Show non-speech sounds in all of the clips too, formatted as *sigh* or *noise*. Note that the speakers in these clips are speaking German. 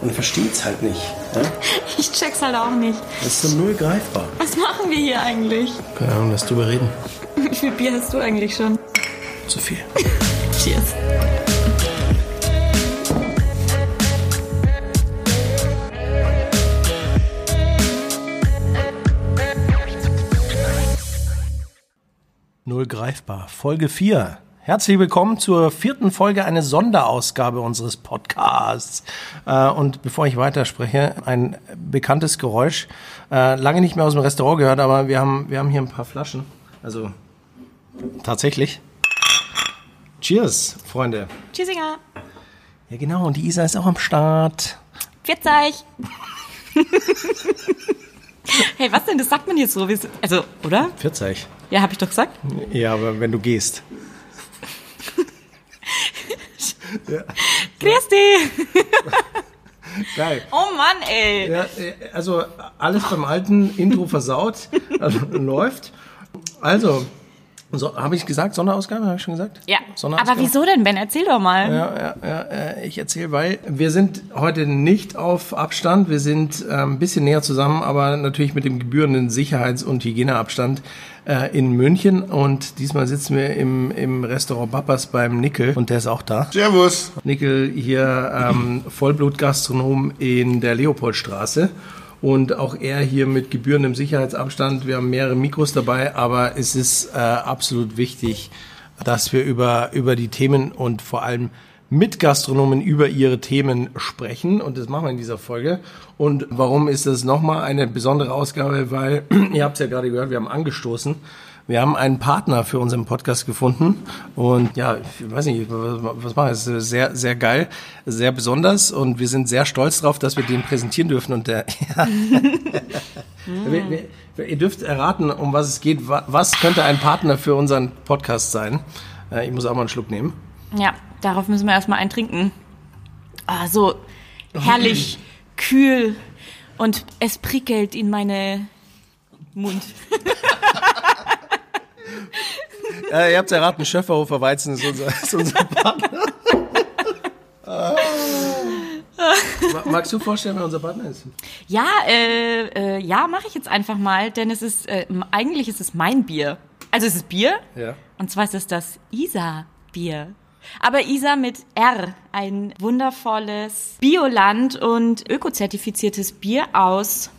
Und versteht's halt nicht. Ne? *laughs* Ich check's halt auch nicht. Das ist so null greifbar. Was machen wir hier eigentlich? Keine Ahnung, lass drüber reden. Wie viel Bier hast du eigentlich schon? Zu viel. *laughs* Cheers. Null greifbar. Folge 4. Herzlich willkommen zur vierten Folge, eine Sonderausgabe unseres Podcasts. Äh, Und bevor ich weiterspreche, ein bekanntes Geräusch. Äh, Lange nicht mehr aus dem Restaurant gehört, aber wir haben, wir haben hier ein paar Flaschen. Also tatsächlich. Cheers, Freunde. Cheersinger. Ja genau, und die Isa ist auch am Start. Pfiat *laughs* hey, was denn? Das sagt man jetzt so. Also, oder? 40. Ja, hab ich doch gesagt. Ja, aber wenn du gehst. Grüß dich. Geil. Oh Mann, ey. Ja, äh, also alles beim alten Intro versaut, also läuft. Also, so, habe ich gesagt, Sonderausgabe, habe ich schon gesagt? Ja, Sonderausgabe? aber wieso denn, Ben? Erzähl doch mal. Ja, ja, ja, äh, ich erzähle, weil wir sind heute nicht auf Abstand, wir sind äh, ein bisschen näher zusammen, aber natürlich mit dem gebührenden Sicherheits- und Hygieneabstand äh, in München und diesmal sitzen wir im, im Restaurant Papas beim Nickel und der ist auch da. Servus. Nickel hier ähm, Vollblutgastronom in der Leopoldstraße. Und auch er hier mit gebührendem Sicherheitsabstand. Wir haben mehrere Mikros dabei, aber es ist äh, absolut wichtig, dass wir über, über die Themen und vor allem mit Gastronomen über ihre Themen sprechen. Und das machen wir in dieser Folge. Und warum ist das nochmal eine besondere Ausgabe? Weil, *clears throat* ihr habt es ja gerade gehört, wir haben angestoßen. Wir haben einen Partner für unseren Podcast gefunden und ja, ich weiß nicht, was, machen wir? Es ist sehr, sehr geil, sehr besonders und wir sind sehr stolz darauf, dass wir den präsentieren dürfen und der, ja. *laughs* wir, wir, ihr dürft erraten, um was es geht. Wa- Was könnte ein Partner für unseren Podcast sein? Äh, Ich muss auch mal einen Schluck nehmen. Ja, darauf müssen wir erstmal eintrinken. Ah, so herrlich, *clears throat* kühl und es prickelt in meine Mund. *laughs* Äh, ihr habt erraten, Schöfferhofer Weizen ist unser, ist unser Partner. Ma- Magst du vorstellen, wer unser Partner ist? Ja, äh, äh, ja, mache ich jetzt einfach mal, denn es ist, äh, eigentlich ist es mein Bier. Also es ist Bier. Ja. Und zwar ist es das Isa-Bier. Aber Isa mit R, ein wundervolles Bioland und ökozertifiziertes Bier aus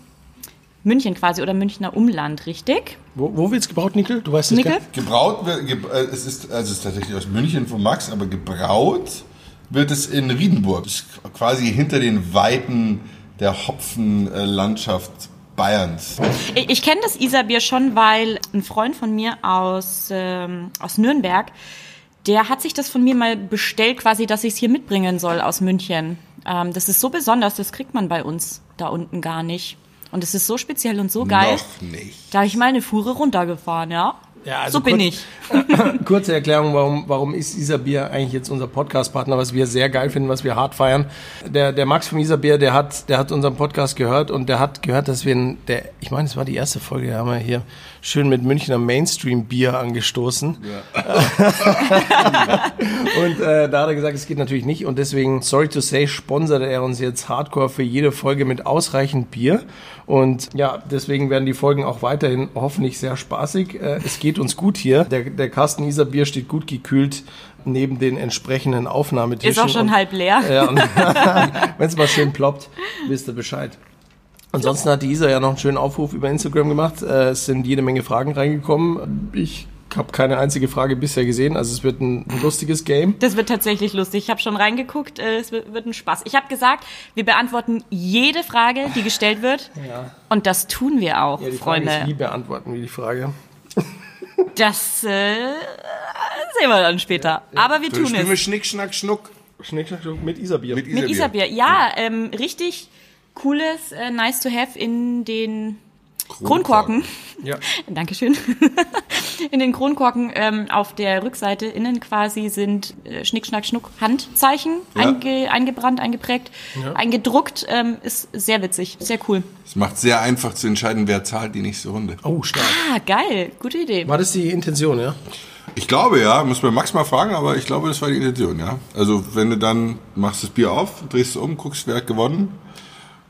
München quasi oder Münchner Umland, richtig? Wo, wo wird's gebaut, Nickel? Du weißt es Nickel? Gebraut wird, ge, äh, es ist, also es ist tatsächlich aus München von Max, aber gebraut wird es in Riedenburg. Das ist quasi hinter den Weiten der Hopfenlandschaft Bayerns. Ich, ich kenne das Isa-Bier schon, weil ein Freund von mir aus, ähm, aus Nürnberg, der hat sich das von mir mal bestellt, quasi, dass ich es hier mitbringen soll aus München. Ähm, das ist so besonders, das kriegt man bei uns da unten gar nicht. Und es ist so speziell und so geil. Noch nicht. Da habe ich mal eine Fuhre runtergefahren, ja. Ja, also so bin kurz- ich. *laughs* Kurze Erklärung, warum, warum ist Isarbier eigentlich jetzt unser Podcast-Partner, was wir sehr geil finden, was wir hart feiern. Der, der Max vom Isarbier, der hat, der hat unseren Podcast gehört und der hat gehört, dass wir, in der, ich meine, es war die erste Folge, da haben wir hier schön mit Münchner Mainstream-Bier angestoßen. *laughs* Und äh, da hat er gesagt, es geht natürlich nicht. Und deswegen, sorry to say, sponsert er uns jetzt hardcore für jede Folge mit ausreichend Bier. Und ja, deswegen werden die Folgen auch weiterhin hoffentlich sehr spaßig. Äh, es geht uns gut hier. Der, der Kasten Isar Bier steht gut gekühlt neben den entsprechenden Aufnahmetischen. Ist auch schon und, halb leer. Ja, und *laughs* wenn es mal schön ploppt, wisst ihr Bescheid. Ansonsten hat die Isa ja noch einen schönen Aufruf über Instagram gemacht. Äh, Es sind jede Menge Fragen reingekommen. Ich habe keine einzige Frage bisher gesehen. Also es wird ein, ein lustiges Game. Das wird tatsächlich lustig. Ich habe schon reingeguckt. äh, Es wird, wird ein Spaß. Ich habe gesagt, wir beantworten jede Frage, die gestellt wird. *laughs* Und das tun wir auch, Ja, die Frage Freunde. ist, wie beantworten wir die Frage? *laughs* Das äh, sehen wir dann später. Aber wir tun wir es. Schnick, Schnack, Schnuck Schnick, schnack, schnuck mit Isabier. mit Mit Isarbier. Isabier. Ja, ähm, richtig cooles, äh, nice to have in den Kronkorken. Ja. *laughs* Dankeschön. *laughs* In den Kronkorken ähm, auf der Rückseite innen quasi sind äh, Schnick, Schnack, Schnuck Handzeichen Ja. einge, eingebrannt, eingeprägt, eingedruckt. Ähm, ist sehr witzig, sehr cool. Es macht sehr einfach zu entscheiden, wer zahlt die nächste Runde. Oh, stark. Ah, geil, gute Idee. War das die Intention, ja? Ich glaube ja, muss man Max mal fragen, aber ich glaube, das war die Intention, ja. Also wenn du dann machst das Bier auf, drehst es um, guckst, wer hat gewonnen.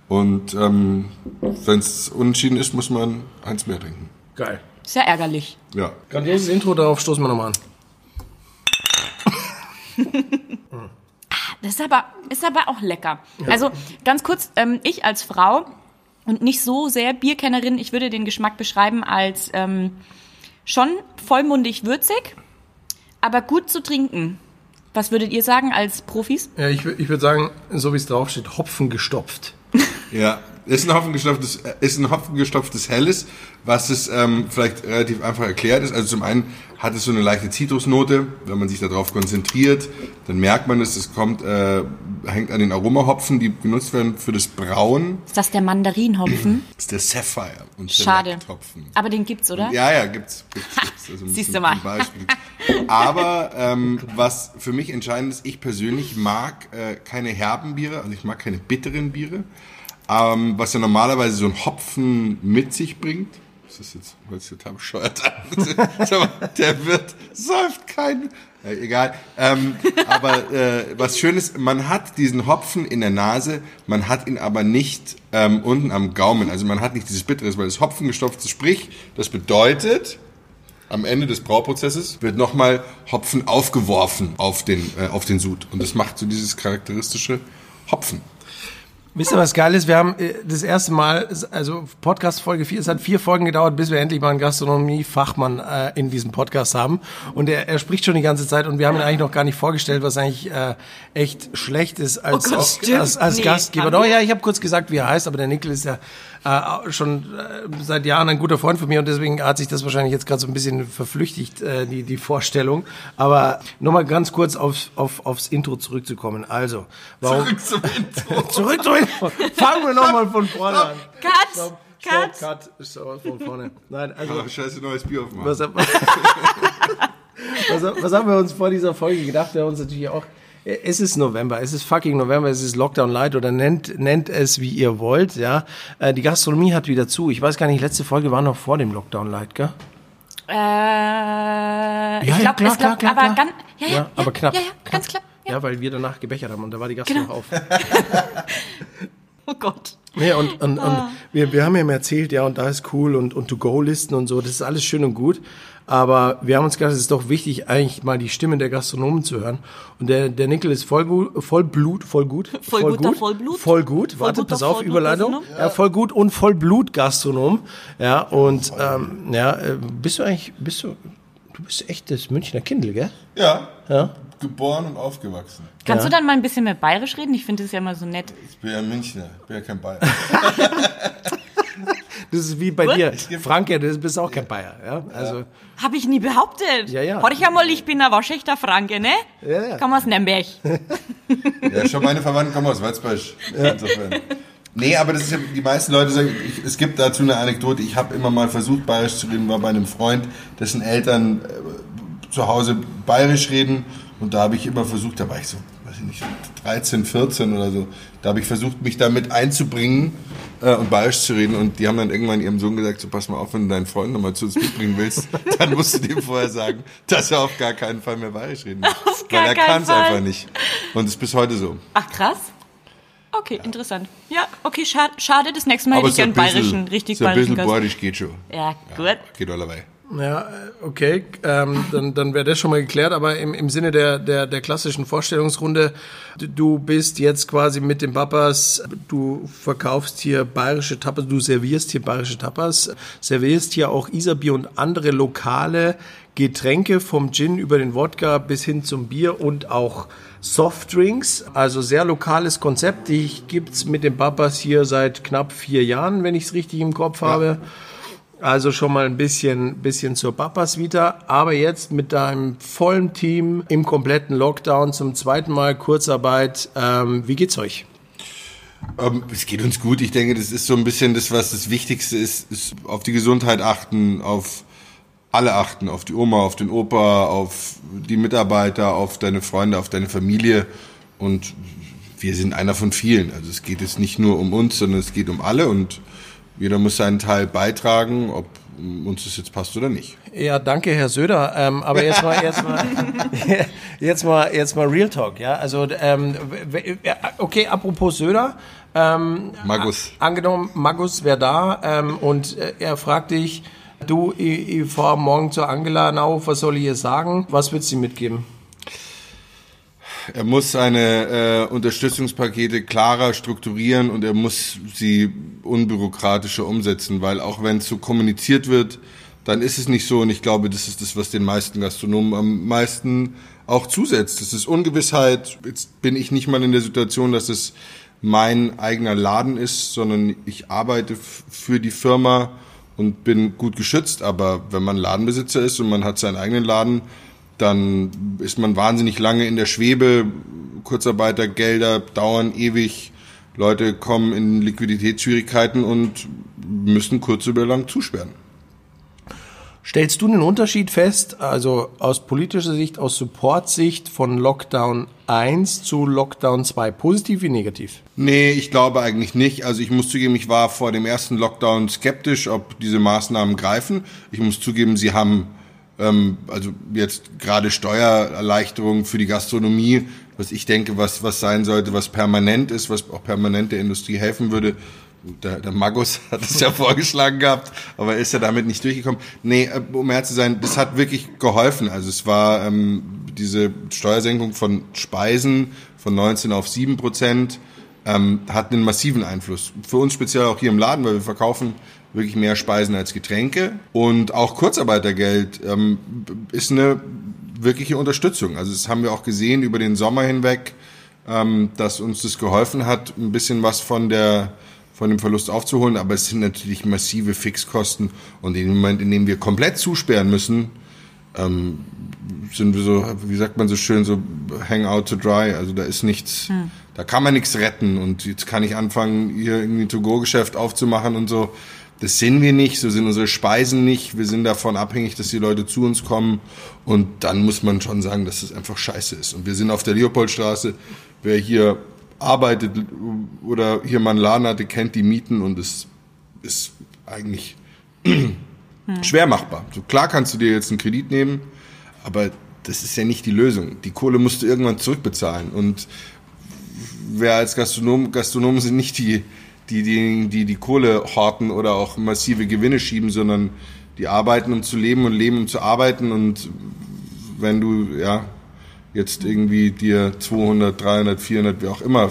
Und ähm, wenn es unentschieden ist, muss man eins mehr trinken. Geil. Sehr ärgerlich. Ja. Grandioses Intro, darauf stoßen wir nochmal an. Das ist aber, ist aber auch lecker. Also ganz kurz, ähm, ich als Frau und nicht so sehr Bierkennerin, ich würde den Geschmack beschreiben als ähm, schon vollmundig würzig, aber gut zu trinken. Was würdet ihr sagen als Profis? Ja, ich, ich würde sagen, so wie es draufsteht, Hopfen gestopft. *laughs* Ja, ist ein hopfengestopftes, äh, ist ein hopfengestopftes Helles, was es ähm, vielleicht relativ einfach erklärt ist. Also zum einen hat es so eine leichte Zitrusnote, wenn man sich darauf konzentriert, dann merkt man es, es kommt, äh, hängt an den Aromahopfen, die genutzt werden für das Brauen. Ist das der Mandarinhopfen? Das *clears throat* ist der Sapphire und Schade. Select-Hopfen. Aber den gibt's, oder? Ja, ja, gibt's. gibt's, gibt's. Also Siehst du mal. Aber ähm, was für mich entscheidend ist, ich persönlich mag äh, keine herben Biere, also ich mag keine bitteren Biere. Ähm, was ja normalerweise so ein Hopfen mit sich bringt. Das ist jetzt, hört sich total bescheuert an. *laughs* Der wird, säuft kein, äh, egal. Ähm, aber äh, was schön ist, man hat diesen Hopfen in der Nase, man hat ihn aber nicht ähm, unten am Gaumen. Also man hat nicht dieses Bitteres, weil das Hopfen gestopft ist. Sprich, das bedeutet, am Ende des Brauprozesses wird nochmal Hopfen aufgeworfen auf den, äh, auf den Sud. Und das macht so dieses charakteristische Hopfen. Wisst ihr, was geil ist? Wir haben äh, das erste Mal, also Podcast Folge 4, es hat vier Folgen gedauert, bis wir endlich mal einen Gastronomie-Fachmann äh, in diesem Podcast haben. Und er, er spricht schon die ganze Zeit und wir haben ihn eigentlich noch gar nicht vorgestellt, was eigentlich äh, echt schlecht ist als, Oh Gott, als, als, als Nee, Gastgeber. Doch, ja, ich habe kurz gesagt, wie er heißt, aber der Nickel ist ja äh, schon äh, seit Jahren ein guter Freund von mir und deswegen hat sich das wahrscheinlich jetzt gerade so ein bisschen verflüchtigt, äh, die, die Vorstellung. Aber nur mal ganz kurz aufs, auf, aufs Intro zurückzukommen. Also, warum... zum Intro. *laughs* Zurück zum Intro. Fangen wir nochmal von vorne an. Cut! Stopp, Cut! Stopp, cut. So, von vorne. Nein, also, Oh, scheiße, neues Bier aufmachen. was, *laughs* was, was haben wir uns vor dieser Folge gedacht? Wir haben uns natürlich auch, es ist November, es ist fucking November, es ist Lockdown Light oder nennt, nennt es wie ihr wollt, ja. Äh, Die Gastronomie hat wieder zu. Ich weiß gar nicht, letzte Folge war noch vor dem Lockdown Light, gell? Äh, ja, ich glaube, klar, es glaub, klar, aber klar. ganz, ja, ja, Ja, aber knapp. Ja, ja, ganz knapp. Ja. Ja, weil wir danach gebechert haben und da war die Gastro Genau. noch auf. *laughs* Oh Gott. Ja, und, und, und wir, wir haben ihm erzählt, ja, und da ist cool und, und To-Go-Listen und so, das ist alles schön und gut. Aber wir haben uns gedacht, es ist doch wichtig, eigentlich mal die Stimmen der Gastronomen zu hören. Und der, der Nickel ist voll gut, voll Blut, voll gut. *laughs* Voll guter Vollblut. Voll gut. Voll Warte, guter pass auf, Vollblut- Überleitung. Gastronom. Ja. voll gut und voll Blut Gastronom. Ja, und, ähm, ja, äh, bist du eigentlich, bist du, du bist echt das Münchner Kindl, gell? Ja. Ja. Geboren und aufgewachsen. Kannst Ja. du dann mal ein bisschen mehr bayerisch reden? Ich finde das ja immer so nett. Ich bin ja Münchner, ich bin ja kein Bayer. *laughs* *laughs* Das ist wie bei Gut. dir. Franke, du bist auch kein Bayer, ja? Also, Habe ich nie behauptet. Ja, ja. Hör ich einmal, ich bin ein waschechter Franke, ne? Ja, ja. Komm aus Nürnberg. *laughs* Ja, schon meine Verwandten kommen aus Walzbach. Insofern. Nee, aber das ist ja, die meisten Leute sagen, ich, es gibt dazu eine Anekdote, ich habe immer mal versucht, bayerisch zu reden, war bei einem Freund, dessen Eltern äh, zu Hause bayerisch reden und da habe ich immer versucht, da war ich so, nicht, 13, 14 oder so, da habe ich versucht, mich damit einzubringen äh, und bayerisch zu reden und die haben dann irgendwann ihrem Sohn gesagt, so pass mal auf, wenn du deinen Freund nochmal zu uns mitbringen willst, *laughs* dann musst du dem vorher sagen, dass er auf gar keinen Fall mehr bayerisch reden muss. *laughs* Auf Weil er kann es einfach nicht. Und es ist bis heute so. Ach, krass. Okay, interessant. Ja, okay, schade, schade. Das nächste Mal hätte ich gern bayerischen, richtig so ein bayerischen bisschen bayerisch geht schon. Ja, gut. Geht all dabei. Ja, äh, okay, ähm, dann, dann wäre das schon mal geklärt, aber im, im Sinne der, der, der klassischen Vorstellungsrunde, du- bist jetzt quasi mit den Papas, du verkaufst hier bayerische Tapas, du servierst hier bayerische Tapas, servierst hier auch Isabier und andere lokale Getränke vom Gin über den Wodka bis hin zum Bier und auch Softdrinks, also sehr lokales Konzept. Ich gibt's mit den Papas hier seit knapp vier Jahren, wenn ich es richtig im Kopf habe. Also schon mal ein bisschen, bisschen zur Papas Vita, aber jetzt mit deinem vollen Team im kompletten Lockdown zum zweiten Mal Kurzarbeit. Ähm, wie geht's euch? Ähm, es geht uns gut. Ich denke, das ist so ein bisschen das, was das Wichtigste ist, ist auf die Gesundheit achten, auf alle achten, auf die Oma, auf den Opa, auf die Mitarbeiter, auf deine Freunde, auf deine Familie. Und wir sind einer von vielen. Also es geht jetzt nicht nur um uns, sondern es geht um alle und jeder muss seinen Teil beitragen, ob uns das jetzt passt oder nicht. Ja, danke, Herr Söder. Ähm, aber jetzt mal, jetzt mal, *laughs* jetzt mal, jetzt mal Real Talk. Ja, also ähm, okay. Apropos Söder. Ähm, Magus. Angenommen, Magus wäre da ähm, und äh, er fragt dich, du, ich, ich fahre morgen zur Angela auf, was soll ich ihr sagen? Was würdest du mitgeben? Er muss seine äh, Unterstützungspakete klarer strukturieren und er muss sie unbürokratischer umsetzen, weil auch wenn es so kommuniziert wird, dann ist es nicht so und ich glaube, das ist das, was den meisten Gastronomen am meisten auch zusetzt. Das ist Ungewissheit. Jetzt bin ich nicht mal in der Situation, dass es mein eigener Laden ist, sondern ich arbeite für die Firma und bin gut geschützt. Aber wenn man Ladenbesitzer ist und man hat seinen eigenen Laden, dann ist man wahnsinnig lange in der Schwebe. Kurzarbeitergelder dauern ewig. Leute kommen in Liquiditätsschwierigkeiten und müssen kurz oder lang zusperren. Stellst du einen Unterschied fest, also aus politischer Sicht, aus Support-Sicht von Lockdown 1 zu Lockdown 2, positiv wie negativ? Nee, ich glaube eigentlich nicht. Also ich muss zugeben, ich war vor dem ersten Lockdown skeptisch, ob diese Maßnahmen greifen. Ich muss zugeben, sie haben ähm, also jetzt gerade Steuererleichterungen für die Gastronomie, was ich denke, was, was sein sollte, was permanent ist, was auch permanent der Industrie helfen würde. Der, der Magus *laughs* hat es ja *laughs* vorgeschlagen gehabt, aber ist ja damit nicht durchgekommen. Nee, äh, um ehrlich zu sein, das hat wirklich geholfen. Also es war ähm, diese Steuersenkung von Speisen von 19 auf 7 Prozent, ähm, hat einen massiven Einfluss. Für uns speziell auch hier im Laden, weil wir verkaufen wirklich mehr Speisen als Getränke. Und auch Kurzarbeitergeld ähm, ist eine wirkliche Unterstützung. Also das haben wir auch gesehen über den Sommer hinweg, ähm, dass uns das geholfen hat, ein bisschen was von der von dem Verlust aufzuholen, aber es sind natürlich massive Fixkosten und in dem Moment, in dem wir komplett zusperren müssen, ähm, sind wir so, wie sagt man so schön, so hang out to dry. Also da ist nichts, hm. da kann man nichts retten und jetzt kann ich anfangen, hier irgendwie ein To-Go-Geschäft aufzumachen und so. Das sind wir nicht, so sind unsere Speisen nicht. Wir sind davon abhängig, dass die Leute zu uns kommen. Und dann muss man schon sagen, dass es einfach scheiße ist. Und wir sind auf der Leopoldstraße. Wer hier arbeitet oder hier mal einen Laden hatte, kennt die Mieten und es ist eigentlich hm. *clears throat* schwer machbar. So klar kannst du dir jetzt einen Kredit nehmen, aber das ist ja nicht die Lösung. Die Kohle musst du irgendwann zurückbezahlen. Und wer als Gastronom, Gastronomen sind nicht die, die, die, die die Kohle horten oder auch massive Gewinne schieben, sondern die arbeiten, um zu leben und leben, um zu arbeiten. Und wenn du, ja, jetzt irgendwie dir 200, 300, 400, wie auch immer,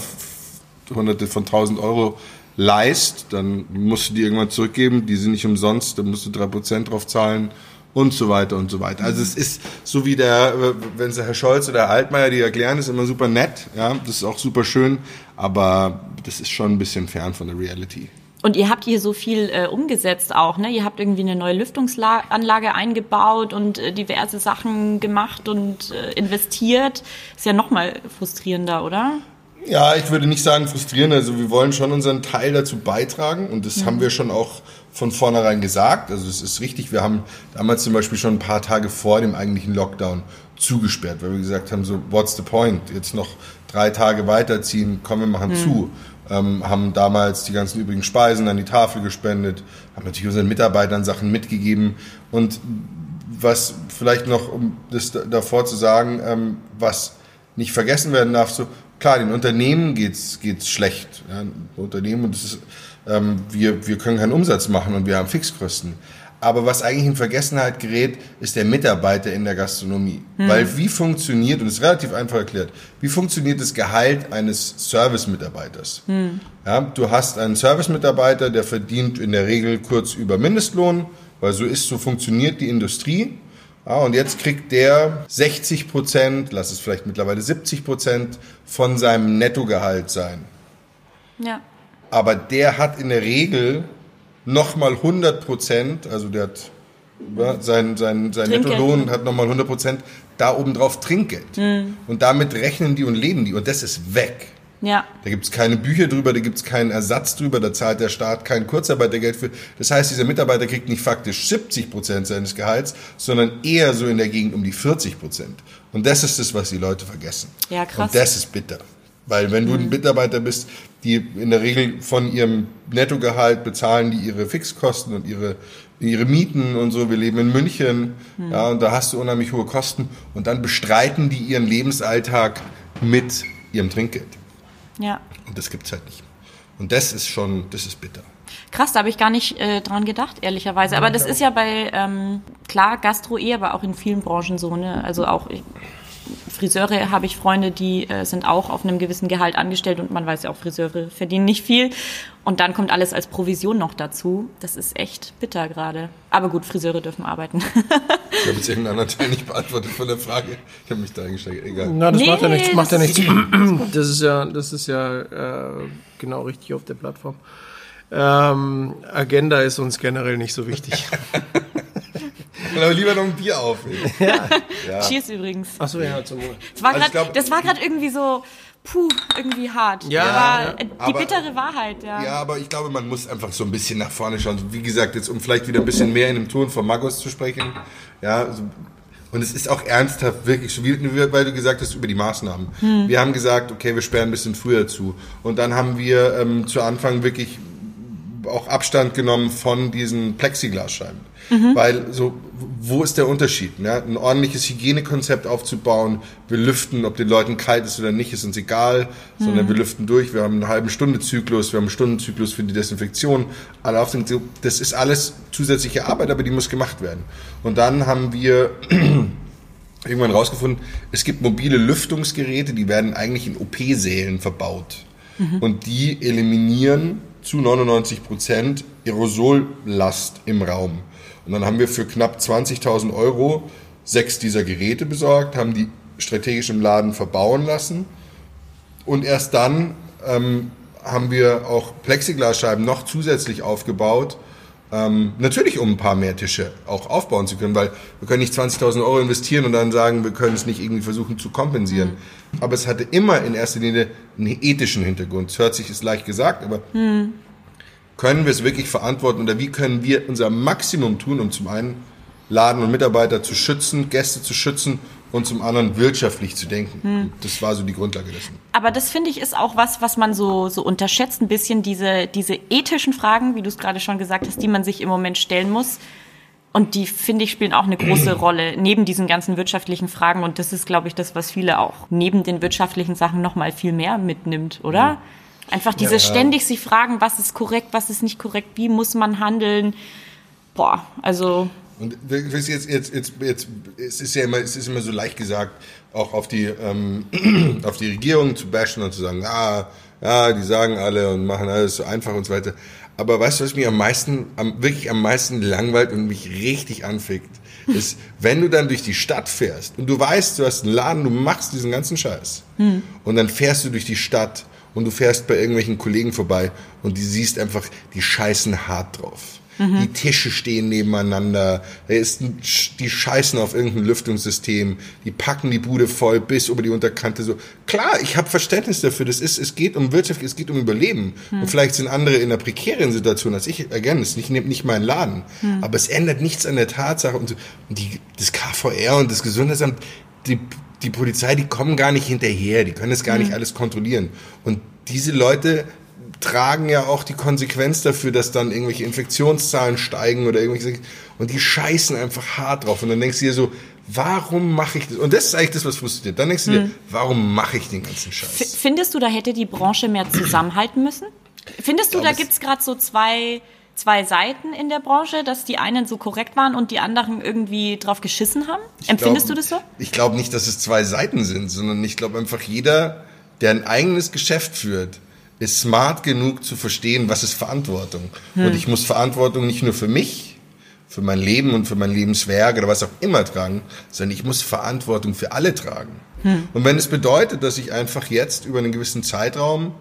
hunderte von 1000 Euro leist, dann musst du die irgendwann zurückgeben. Die sind nicht umsonst, dann musst du drei Prozent drauf zahlen und so weiter und so weiter. Also es ist so wie der, wenn sie Herr Scholz oder Herr Altmaier die erklären, ist immer super nett, ja, das ist auch super schön, aber das ist schon ein bisschen fern von der Reality. Und ihr habt hier so viel äh, umgesetzt auch, ne? Ihr habt irgendwie eine neue Lüftungsanlage eingebaut und äh, diverse Sachen gemacht und äh, investiert. Ist ja noch mal frustrierender, oder? Ja, ich würde nicht sagen frustrierend. Also wir wollen schon unseren Teil dazu beitragen und das mhm. haben wir schon auch von vornherein gesagt. Also es ist richtig. Wir haben damals zum Beispiel schon ein paar Tage vor dem eigentlichen Lockdown zugesperrt, weil wir gesagt haben, so what's the point? Jetzt noch drei Tage weiterziehen, komm, wir machen mhm. zu. Ähm, haben damals die ganzen übrigen Speisen an die Tafel gespendet, haben natürlich unseren Mitarbeitern Sachen mitgegeben und was vielleicht noch, um das davor zu sagen, ähm, was nicht vergessen werden darf, so klar, den Unternehmen geht's geht's schlecht. Ja, Unternehmen und das ist, ähm, wir wir können keinen Umsatz machen und wir haben Fixkosten. Aber was eigentlich in Vergessenheit gerät, ist der Mitarbeiter in der Gastronomie. Hm. Weil wie funktioniert, und das ist relativ einfach erklärt, wie funktioniert das Gehalt eines Service-Mitarbeiters? Hm. Ja, du hast einen Service-Mitarbeiter, der verdient in der Regel kurz über Mindestlohn, weil so ist, so funktioniert die Industrie. Ja, und jetzt kriegt der 60 Prozent, lass es vielleicht mittlerweile 70 Prozent von seinem Nettogehalt sein. Ja. Aber der hat in der Regel nochmal 100 Prozent, also der hat ja, sein, sein, sein Nettolohn hat nochmal 100 Prozent da oben drauf Trinkgeld. Mhm. Und damit rechnen die und leben die. Und das ist weg. Ja. Da gibt es keine Bücher drüber, da gibt es keinen Ersatz drüber, da zahlt der Staat kein Kurzarbeitergeld für. Das heißt, dieser Mitarbeiter kriegt nicht faktisch 70 Prozent seines Gehalts, sondern eher so in der Gegend um die 40 Prozent. Und das ist das, was die Leute vergessen. Ja, krass. Und das ist bitter. Weil wenn du ein Mitarbeiter bist, die in der Regel von ihrem Nettogehalt bezahlen die ihre Fixkosten und ihre, ihre Mieten und so. Wir leben in München, ja, und da hast du unheimlich hohe Kosten und dann bestreiten die ihren Lebensalltag mit ihrem Trinkgeld. Ja. Und das gibt's halt nicht. Und das ist schon, das ist bitter. Krass, da habe ich gar nicht äh, dran gedacht, ehrlicherweise. Aber das ist ja bei, ähm, klar, Gastro eh, aber auch in vielen Branchen so, ne? Also auch ich, Friseure habe ich Freunde, die äh, sind auch auf einem gewissen Gehalt angestellt und man weiß ja auch, Friseure verdienen nicht viel. Und dann kommt alles als Provision noch dazu. Das ist echt bitter gerade. Aber gut, Friseure dürfen arbeiten. Ich habe jetzt *laughs* irgendeinen anderen Teil nicht beantwortet von der Frage. Ich habe mich da eingesteigert. Egal. Na, das Nee, macht ja nichts. Macht ja das nichts. Das ist ja, das ist ja äh, genau richtig auf der Plattform. Ähm, Agenda ist uns generell nicht so wichtig. *laughs* Aber lieber noch ein Bier auf. ey. *laughs* Cheers übrigens. Achso, ja, zum Wohl. Das war Also das war gerade irgendwie so, puh, irgendwie hart. Ja, aber ja. äh, die Aber- bittere Wahrheit, ja. Ja, aber ich glaube, man muss einfach so ein bisschen nach vorne schauen. Wie gesagt, jetzt um vielleicht wieder ein bisschen mehr in dem Ton von Magos zu sprechen. Ja, so, und es ist auch ernsthaft wirklich so, wie, weil du gesagt hast über die Maßnahmen. Wir haben gesagt, okay, wir sperren ein bisschen früher zu. Und dann haben wir ähm, zu Anfang wirklich auch Abstand genommen von diesen Plexiglasscheiben. Weil so, wo ist der Unterschied? Ja? Ein ordentliches Hygienekonzept aufzubauen, wir lüften, ob den Leuten kalt ist oder nicht, ist uns egal, sondern wir lüften durch, wir haben einen halben Stunde Zyklus, wir haben einen Stundenzyklus für die Desinfektion, alle auf den, das ist alles zusätzliche Arbeit, aber die muss gemacht werden. Und dann haben wir *clears throat* irgendwann rausgefunden, es gibt mobile Lüftungsgeräte, die werden eigentlich in OP-Sälen verbaut. Und die eliminieren zu 99 Prozent Aerosollast im Raum. Und dann haben wir für knapp 20.000 Euro sechs dieser Geräte besorgt, haben die strategisch im Laden verbauen lassen. Und erst dann ähm, haben wir auch Plexiglasscheiben noch zusätzlich aufgebaut, ähm, natürlich, um ein paar mehr Tische auch aufbauen zu können, weil wir können nicht 20.000 Euro investieren und dann sagen, wir können es nicht irgendwie versuchen zu kompensieren. Aber es hatte immer in erster Linie einen ethischen Hintergrund. Es hört sich, ist leicht gesagt, aber können wir es wirklich verantworten oder wie können wir unser Maximum tun, um zum einen Laden und Mitarbeiter zu schützen, Gäste zu schützen und zum anderen wirtschaftlich zu denken. Das war so die Grundlage dessen. Aber das finde ich ist auch was, was man so, so unterschätzt ein bisschen, diese, diese ethischen Fragen, wie du es gerade schon gesagt hast, die man sich im Moment stellen muss. Und die, finde ich, spielen auch eine große *clears throat* Rolle neben diesen ganzen wirtschaftlichen Fragen. Und das ist, glaube ich, das, was viele auch neben den wirtschaftlichen Sachen nochmal viel mehr mitnimmt, oder? Einfach diese Ja. ständig sich fragen, was ist korrekt, was ist nicht korrekt, wie muss man handeln. Boah, also Und jetzt, jetzt, jetzt, jetzt, es ist ja immer, es ist immer so leicht gesagt, auch auf die, ähm, *clears throat* auf die Regierung zu bashen und zu sagen, ah, ja, die sagen alle und machen alles so einfach und so weiter. Aber weißt du, was mich am meisten, am, wirklich am meisten langweilt und mich richtig anfickt, ist, *laughs* wenn du dann durch die Stadt fährst und du weißt, du hast einen Laden, du machst diesen ganzen Scheiß. Und dann fährst du durch die Stadt und du fährst bei irgendwelchen Kollegen vorbei und die siehst einfach, die scheißen hart drauf. Die Tische stehen nebeneinander, die scheißen auf irgendein Lüftungssystem, die packen die Bude voll bis über die Unterkante so. Klar, ich habe Verständnis dafür, das ist, es geht um Wirtschaft, es geht um Überleben. Und vielleicht sind andere in einer prekären Situation als ich, again, ist nicht, nicht mein Laden. Aber es ändert nichts an der Tatsache und die, das KVR und das Gesundheitsamt, die, die Polizei, die kommen gar nicht hinterher, die können das gar nicht alles kontrollieren. Und diese Leute tragen ja auch die Konsequenz dafür, dass dann irgendwelche Infektionszahlen steigen oder irgendwelche und die scheißen einfach hart drauf und dann denkst du dir so, warum mache ich das? Und das ist eigentlich das, was frustriert. Dann denkst du dir, warum mache ich den ganzen F- Scheiß? Findest du, da hätte die Branche mehr zusammenhalten müssen? Findest du, glaube, da es- gibt's gerade so zwei, zwei Seiten in der Branche, dass die einen so korrekt waren und die anderen irgendwie drauf geschissen haben? Empfindest glaub- du das so? Ich glaube nicht, dass es zwei Seiten sind, sondern ich glaube einfach jeder, der ein eigenes Geschäft führt, ist smart genug zu verstehen, was ist Verantwortung. Und ich muss Verantwortung nicht nur für mich, für mein Leben und für mein Lebenswerk oder was auch immer tragen, sondern ich muss Verantwortung für alle tragen. Und wenn es bedeutet, dass ich einfach jetzt über einen gewissen Zeitraum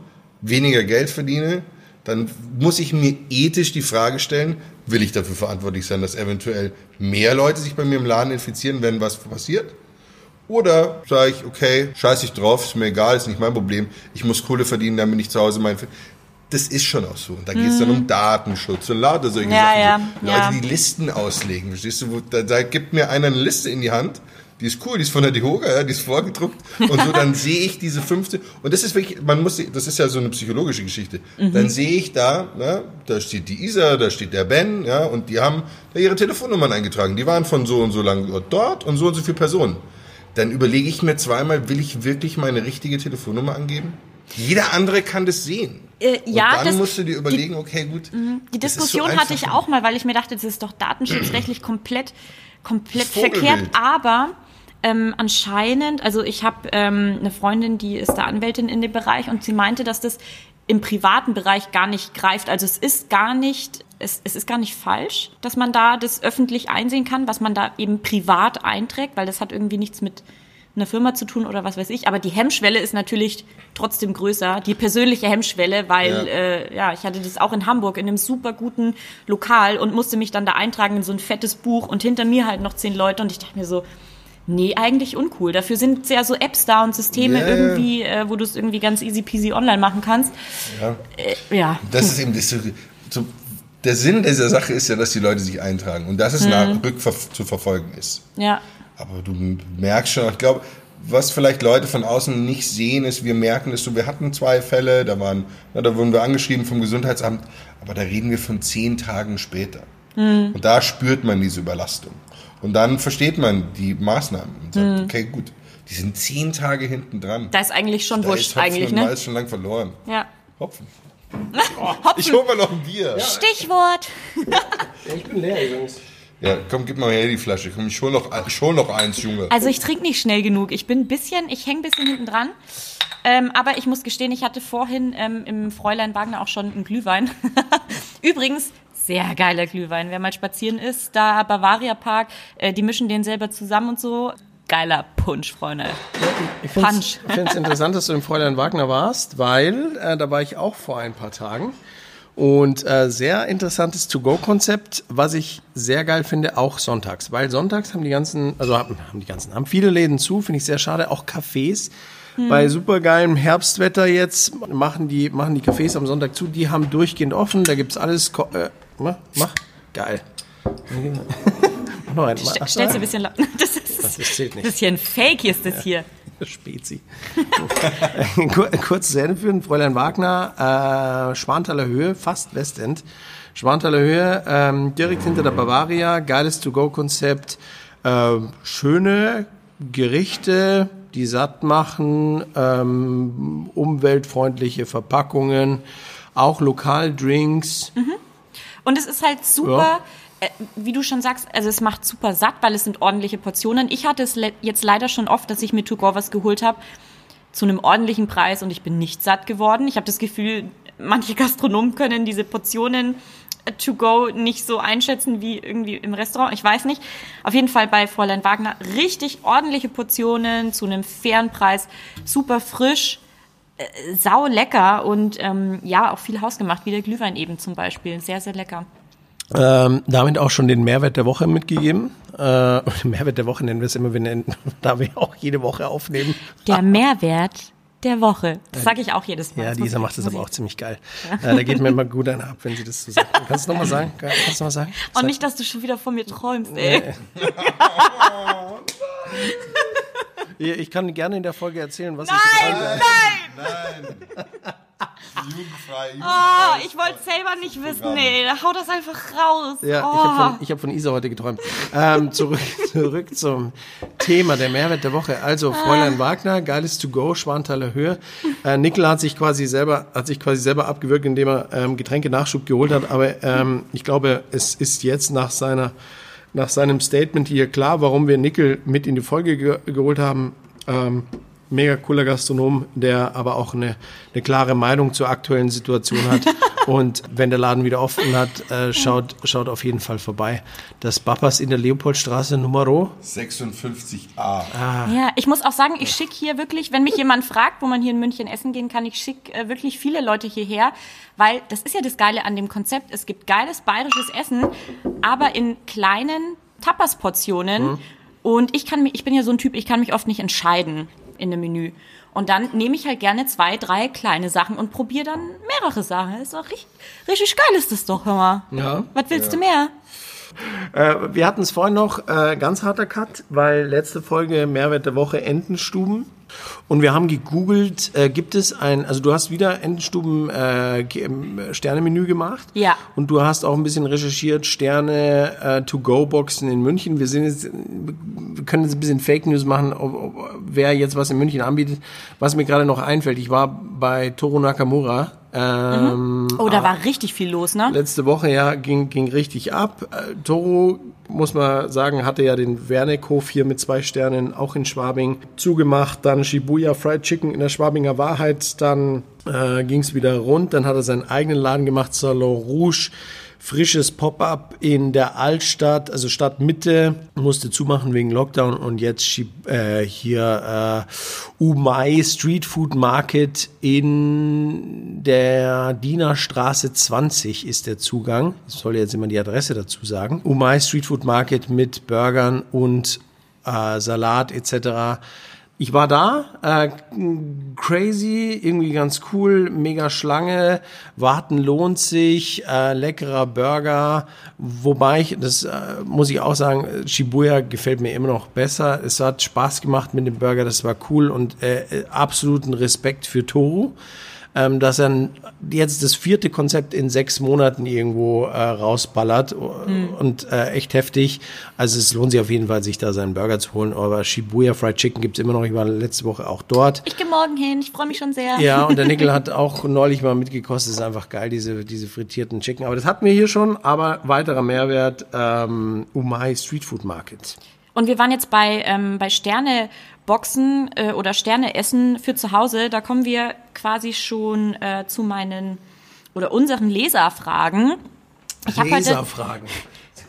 weniger Geld verdiene, dann muss ich mir ethisch die Frage stellen, will ich dafür verantwortlich sein, dass eventuell mehr Leute sich bei mir im Laden infizieren, wenn was passiert? Oder sage ich, okay, scheiß ich drauf, ist mir egal, ist nicht mein Problem, ich muss Kohle verdienen, bin ich zu Hause mein... Das ist schon auch so. Und da geht es dann um Datenschutz und lauter solche Mhm. Ja, Sachen. ja, so. Leute, ja. die Listen auslegen, verstehst du? Wo- Da, da gibt mir einer eine Liste in die Hand, die ist cool, die ist von der Dehoga, ja, die ist vorgedruckt und so, dann *laughs* sehe ich diese 15 und das ist wirklich, man muss, das ist ja so eine psychologische Geschichte. Dann sehe ich da, ne, da steht die Isa, da steht der Ben, ja, und die haben da ihre Telefonnummern eingetragen. Die waren von so und so lang dort und so und so viele Personen. Dann überlege ich mir zweimal, will ich wirklich meine richtige Telefonnummer angeben? Jeder andere kann das sehen. Äh, ja, und dann das- musst du dir überlegen, okay, gut. Die das ist so Diskussion hatte ich auch mal, weil ich mir dachte, das ist doch datenschutzrechtlich komplett, komplett verkehrt. Aber ähm, anscheinend, also ich habe ähm, eine Freundin, die ist da Anwältin in dem Bereich und sie meinte, dass das im privaten Bereich gar nicht greift. Also es ist gar nicht, es, es ist gar nicht falsch, dass man da das öffentlich einsehen kann, was man da eben privat einträgt, weil das hat irgendwie nichts mit einer Firma zu tun oder was weiß ich. Aber die Hemmschwelle ist natürlich trotzdem größer, die persönliche Hemmschwelle, weil Ja. äh, ja ich hatte das auch in Hamburg in einem super guten Lokal und musste mich dann da eintragen in so ein fettes Buch und hinter mir halt noch zehn Leute und ich dachte mir so, nee, eigentlich uncool. Dafür sind ja so Apps da und Systeme ja. irgendwie, äh, wo du es irgendwie ganz easy peasy online machen kannst. Ja. Äh, ja. Das ist eben das, so, der Sinn dieser Sache ist ja, dass die Leute sich eintragen und dass es Mhm. nach rückver zu verfolgen ist. Ja. Aber du merkst schon, ich glaube, was vielleicht Leute von außen nicht sehen, ist, wir merken es so, wir hatten zwei Fälle, da waren, na, da wurden wir angeschrieben vom Gesundheitsamt, aber da reden wir von zehn Tagen später. Mhm. Und da spürt man diese Überlastung. Und dann versteht man die Maßnahmen und sagt, Mhm. okay, gut, die sind zehn Tage hinten dran. Da ist eigentlich schon Da wurscht ist Hopfen eigentlich, und ne? Malz schon lang verloren. Ja. Hopfen. *laughs* Ich hol mal noch ein Bier. Stichwort. Ich bin leer übrigens. Ja, komm, gib mal her die Flasche. Komm, ich hol noch, ich hol noch eins, Junge. Also ich trinke nicht schnell genug. Ich bin ein bisschen, ich hänge ein bisschen hinten dran. Ähm, aber ich muss gestehen, ich hatte vorhin ähm, im Fräulein Wagner auch schon einen Glühwein. *laughs* Übrigens, sehr geiler Glühwein. Wer mal spazieren ist, da Bavaria Park, äh, die mischen den selber zusammen und so. Geiler Punsch, Freunde. Ich finde es *laughs* interessant, dass du im Fräulein Wagner warst, weil äh, da war ich auch vor ein paar Tagen. Und äh, sehr interessantes To-Go-Konzept, was ich sehr geil finde, auch sonntags. Weil sonntags haben die ganzen, also haben, haben die ganzen, haben viele Läden zu, finde ich sehr schade, auch Cafés. Bei supergeilem Herbstwetter jetzt machen die, machen die Cafés am Sonntag zu, die haben durchgehend offen, da gibt's alles, äh, mach, mach, geil. *laughs* mach noch einen, mach, Stellst du ein bisschen laut. *laughs* Das ist, Das zählt nicht. das ist hier ein Fake, hier ist das hier. *laughs* Spezi. Kur- Kurzes Ende führen. Fräulein Wagner, äh, Schwanthaler Höhe, fast Westend. Schwanthaler Höhe, ähm, direkt hinter der Bavaria, geiles To-Go-Konzept, äh, schöne Gerichte, die satt machen, ähm, umweltfreundliche Verpackungen, auch Lokaldrinks. Und es ist halt super, äh, wie du schon sagst, also es macht super satt, weil es sind ordentliche Portionen. Ich hatte es le jetzt leider schon oft, dass ich mir To-Go was geholt habe zu einem ordentlichen Preis und ich bin nicht satt geworden. Ich habe das Gefühl, manche Gastronomen können diese Portionen äh, to go nicht so einschätzen wie irgendwie im Restaurant. Ich weiß nicht. Auf jeden Fall bei Fräulein Wagner richtig ordentliche Portionen zu einem fairen Preis, super frisch, äh, sau lecker und ähm, ja, auch viel hausgemacht, wie der Glühwein eben zum Beispiel. Sehr, sehr lecker. Ähm, damit auch schon den Mehrwert der Woche mitgegeben. Äh, *laughs* Mehrwert der Woche nennen wir es immer, wir nennen, *laughs* da wir auch jede Woche aufnehmen. Der Mehrwert der Woche. Das sage ich auch jedes Mal. Ja, Lisa macht das aber auch ziemlich geil. Äh, da geht mir immer gut einer ab, wenn sie das so sagt. Kannst du noch mal sagen? Kannst du noch mal sagen? Und nicht, dass du schon wieder von mir träumst, ey. Ich *laughs* ich kann gerne in der Folge erzählen, was Nein, ich geträumt habe. nein! Jugendfrei, jugendfrei. Oh, ich wollte selber nicht wissen, ey. Da hau das einfach raus. Ja, oh. ich habe von, ich hab von Isa heute geträumt. Ähm, zurück, *laughs* zurück zum Thema, der Mehrwert der Woche. Also, Fräulein Wagner, geiles To-Go, Schwanthaler Höhe. Äh, Nickel hat sich quasi selber, hat sich quasi selber abgewürgt, indem er ähm, Getränke-Nachschub geholt hat. Aber ähm, ich glaube, es ist jetzt nach seiner, nach seinem Statement hier klar, warum wir Nickel mit in die Folge ge geholt haben. Ähm, mega cooler Gastronom, der aber auch eine, eine klare Meinung zur aktuellen Situation hat. *laughs* Und wenn der Laden wieder offen hat, äh, schaut, schaut auf jeden Fall vorbei. Das Bappers in der Leopoldstraße Numero. 56a. Ja, ich muss auch sagen, ich schicke hier wirklich, wenn mich jemand fragt, wo man hier in München essen gehen kann, ich schicke äh, wirklich viele Leute hierher, weil das ist ja das Geile an dem Konzept. Es gibt geiles bayerisches Essen, aber in kleinen Tapas-Portionen. Und ich kann mich, ich bin ja so ein Typ, ich kann mich oft nicht entscheiden in einem Menü. Und dann nehme ich halt gerne zwei, drei kleine Sachen und probiere dann mehrere Sachen. Ist doch richtig, richtig geil ist das doch, hör mal. Ja. Was willst du mehr? Äh, wir hatten es vorhin noch, äh, ganz harter Cut, weil letzte Folge Mehrwert der Woche Entenstuben. Und wir haben gegoogelt, äh, gibt es ein, also du hast wieder Entenstuben äh, ähm, Sternemenü gemacht. Ja. Und du hast auch ein bisschen recherchiert, Sterne äh, To-Go-Boxen in München. Wir sind jetzt, wir können jetzt ein bisschen Fake News machen, ob, ob, wer jetzt was in München anbietet. Was mir gerade noch einfällt, ich war bei Toru Nakamura. Ähm, Oh, da war richtig viel los, ne? Letzte Woche ja ging, ging richtig ab. Äh, Toro, muss man sagen, hatte ja den Wernickhof hier mit zwei Sternen auch in Schwabing zugemacht. Dann Shibuya Fried Chicken in der Schwabinger Wahrheit. Dann äh, ging es wieder rund. Dann hat er seinen eigenen Laden gemacht, Salon Rouge. Frisches Pop-up in der Altstadt, also Stadtmitte, musste zumachen wegen Lockdown und jetzt Shib- äh, hier äh, Umai Street Food Market in der Dienerstraße 20 ist der Zugang. Ich soll jetzt immer die Adresse dazu sagen. Umai Street Food Market mit Burgern und äh, Salat etc. Ich war da, äh, crazy, irgendwie ganz cool, mega Schlange, warten lohnt sich, äh, leckerer Burger, wobei ich, das äh, muss ich auch sagen, Shibuya gefällt mir immer noch besser. Es hat Spaß gemacht mit dem Burger, das war cool und äh, äh, absoluten Respekt für Toru ähm, dass er jetzt das vierte Konzept in sechs Monaten irgendwo äh, rausballert und äh, echt heftig. Also es lohnt sich auf jeden Fall, sich da seinen Burger zu holen. Aber Shibuya Fried Chicken gibt's immer noch. Ich war letzte Woche auch dort. Ich gehe morgen hin, ich freue mich schon sehr. Ja, und der *laughs* Nickel hat auch neulich mal mitgekostet. ist einfach geil, diese, diese frittierten Chicken. Aber das hatten wir hier schon. Aber weiterer Mehrwert, ähm, Umai Street Food Market. Und wir waren jetzt bei, ähm, bei Sterne-Boxen äh, oder Sterne-Essen für zu Hause. Da kommen wir quasi schon äh, zu meinen oder unseren Leserfragen. Ich heute Leserfragen.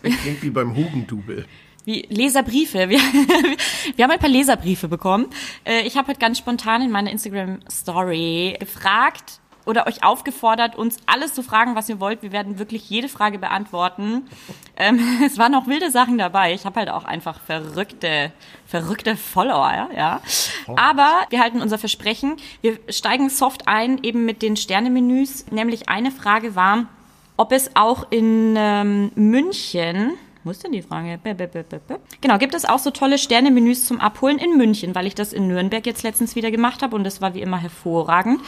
Das klingt wie beim Hugendubel. wie Leserbriefe. Wir, *laughs* wir haben ein paar Leserbriefe bekommen. Äh, Ich habe heute ganz spontan in meiner Instagram-Story gefragt oder euch aufgefordert, uns alles zu fragen, was ihr wollt. Wir werden wirklich jede Frage beantworten. Ähm, *laughs* es waren auch wilde Sachen dabei. Ich habe halt auch einfach verrückte, verrückte Follower, ja, ja. Aber wir halten unser Versprechen. Wir steigen soft ein, eben mit den Sternemenüs. Nämlich eine Frage war, ob es auch in ähm, München, wo ist denn die Frage? Bäh, bäh, bäh. Genau, gibt es auch so tolle Sternemenüs zum Abholen in München, weil ich das in Nürnberg jetzt letztens wieder gemacht habe und das war wie immer hervorragend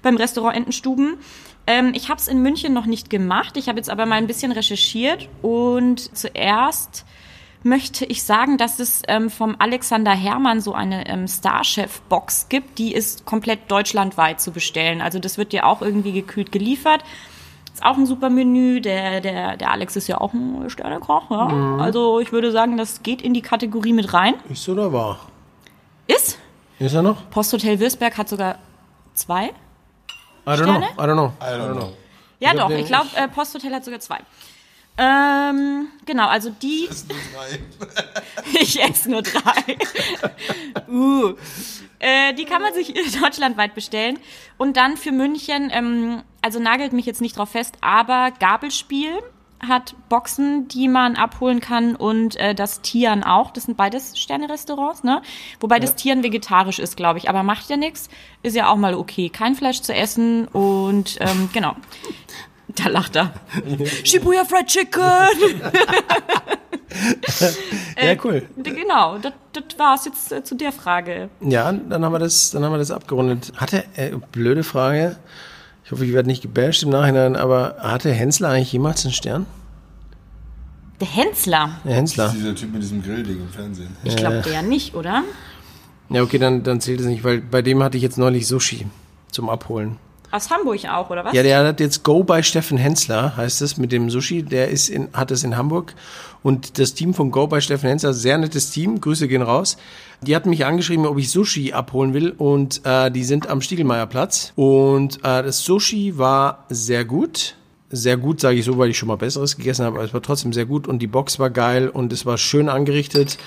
beim Restaurant Entenstuben. Ähm, ich habe es in München noch nicht gemacht, ich habe jetzt aber mal ein bisschen recherchiert und zuerst möchte ich sagen, dass es ähm, vom Alexander Hermann so eine ähm, Starchef-Box gibt, die ist komplett deutschlandweit zu bestellen. Also das wird dir auch irgendwie gekühlt geliefert. Ist auch ein super Menü. Der, der, der Alex ist ja auch ein Sternekoch. Ja? Also ich würde sagen, das geht in die Kategorie mit rein. Ist so oder wahr? Ist. Ist er noch? Posthotel Würzberg hat sogar zwei. I don't Sterne? know. I don't know. I don't know. Ja Ich doch, ich glaube, äh, Posthotel hat sogar zwei. Ähm, genau, also die. Das sind drei. *laughs* Ich esse nur drei. *laughs* uh. Äh, die kann man sich deutschlandweit bestellen. Und dann für München, ähm, also nagelt mich jetzt nicht drauf fest, aber Gabelspiel hat Boxen, die man abholen kann und äh, das Tieren auch. Das sind beides Sterne-Restaurants, ne? Wobei das Tieren vegetarisch ist, glaube ich. Aber macht ja nichts. Ist ja auch mal okay. Kein Fleisch zu essen und ähm, genau. *laughs* Da lacht er. *laughs* Shibuya Fried Chicken! *laughs* *laughs* Ja, cool. Genau, das, das war's jetzt äh, zu der Frage. Ja, dann haben wir das, dann haben wir das abgerundet. Hatte, äh, blöde Frage. Ich hoffe, ich werde nicht gebasht im Nachhinein, aber hatte Hensler eigentlich jemals einen Stern? Der Hensler. Der Hensler. Dieser Typ mit diesem Grillding im Fernsehen. Ich glaube, der nicht, oder? Ja, okay, dann, dann zählt es nicht, weil bei dem hatte ich jetzt neulich Sushi zum Abholen. Aus Hamburg auch, oder was? Ja, der hat jetzt Go bei Steffen Hensler, heißt es, mit dem Sushi. Der ist in, hat es in Hamburg. Und das Team von Go bei Steffen Hensler, sehr nettes Team, Grüße gehen raus. Die hatten mich angeschrieben, ob ich Sushi abholen will. Und äh, die sind am Stiegelmeierplatz. Und äh, das Sushi war sehr gut. Sehr gut, sage ich so, weil ich schon mal Besseres gegessen habe, aber es war trotzdem sehr gut und die Box war geil und es war schön angerichtet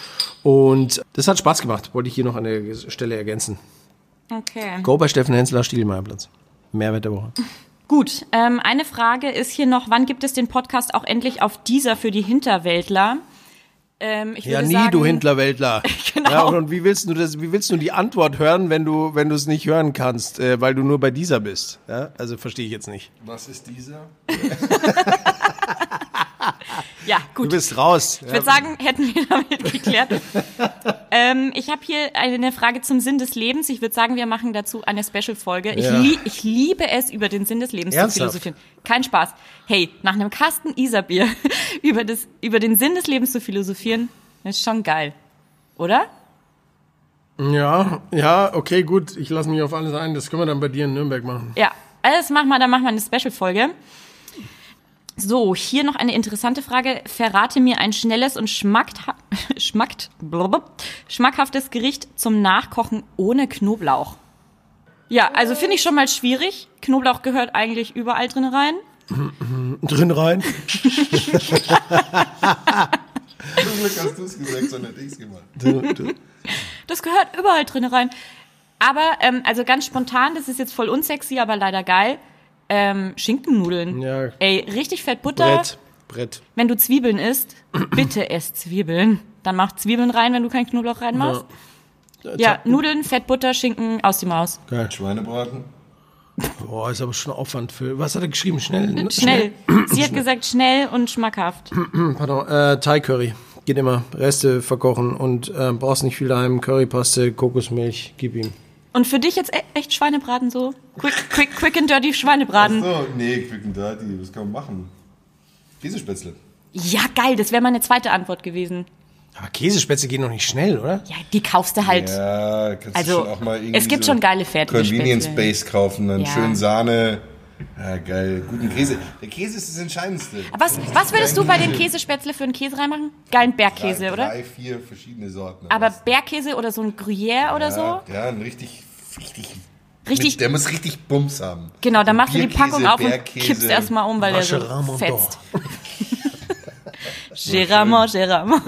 und das hat Spaß gemacht, wollte ich hier noch an der Stelle ergänzen. Okay. Go bei Steffen Hensler, Stiegelmeierplatz. Mehrwert der Woche. Gut, ähm, eine Frage ist hier noch, wann gibt es den Podcast auch endlich auf dieser für die Hinterwäldler? Ähm, ich Ja, würde nie, sagen, du Hintlerwäldler. *laughs* Genau. Ja, und wie willst du das, wie willst du die Antwort hören, wenn du, wenn du es nicht hören kannst, äh, weil du nur bei dieser bist? Ja, also verstehe ich jetzt nicht. Was ist dieser? *laughs* Ja, Du gut. bist raus. Ich würde sagen, hätten wir damit geklärt. *laughs* ähm, ich habe hier eine Frage zum Sinn des Lebens. Ich würde sagen, wir machen dazu eine Special-Folge. Ich, Ja. lie ich liebe es, über den Sinn des Lebens Ernsthaft? zu philosophieren. Kein Spaß. Hey, nach einem Kasten Isarbier *laughs* über, das, über den Sinn des Lebens zu philosophieren, ist schon geil. Oder? Ja, ja, okay, gut. Ich lasse mich auf alles ein. Das können wir dann bei dir in Nürnberg machen. Ja, alles machen wir, dann machen wir eine Special-Folge. So, hier noch eine interessante Frage. Verrate mir ein schnelles und schmackt, *laughs* schmackt, blub, schmackhaftes Gericht zum Nachkochen ohne Knoblauch. Ja, also finde ich schon mal schwierig. Knoblauch gehört eigentlich überall drin rein. *laughs* Drin rein. *laughs* Zum Glück hast du es gesagt, sondern ich es gemacht. Das gehört überall drin rein. Aber, ähm, also ganz spontan, das ist jetzt voll unsexy, aber leider geil. Ähm, Schinkennudeln. Ja. Ey, richtig fett Butter. Brett. Brett. Wenn du Zwiebeln isst, *clears throat* bitte ess Zwiebeln. Dann mach Zwiebeln rein, wenn du keinen Knoblauch reinmachst. Ja, Nudeln, Fett, Butter, Schinken, aus die Maus. Geil. Schweinebraten. Boah, ist aber schon Aufwand für. Was hat er geschrieben? Schnell? Schnell. Sie hat gesagt schnell und schmackhaft. *clears throat* Pardon. Äh, Thai Curry. Geht immer. Reste verkochen und äh, brauchst nicht viel daheim. Currypaste, Kokosmilch, gib ihm. Und für dich jetzt e echt Schweinebraten so? Quick, quick, quick and dirty Schweinebraten. So, nee, Quick and Dirty, was kann man machen? Käsespätzle. Ja, geil, das wäre meine zweite Antwort gewesen. Aber Käsespätzle gehen noch nicht schnell, oder? Ja, die kaufst du halt. Ja, kannst Also, du schon auch mal irgendwie es gibt so schon geile fertige Convenience. Base kaufen, dann Ja. schön Sahne. Ja, geil. Guten Käse. Der Käse ist das Entscheidendste. Was, was würdest du bei den Käsespätzle für einen Käse reinmachen? Geilen Bergkäse, drei, oder? Drei, vier verschiedene Sorten. Aber Das- Bergkäse oder so ein Gruyère oder so? ja, ja, ein richtig, richtig, Richtig- Mit, der muss richtig Bums haben. Genau, dann machst du die Packung auf und kippst erstmal um, weil der so fetzt. Gérard, *laughs* Gérard.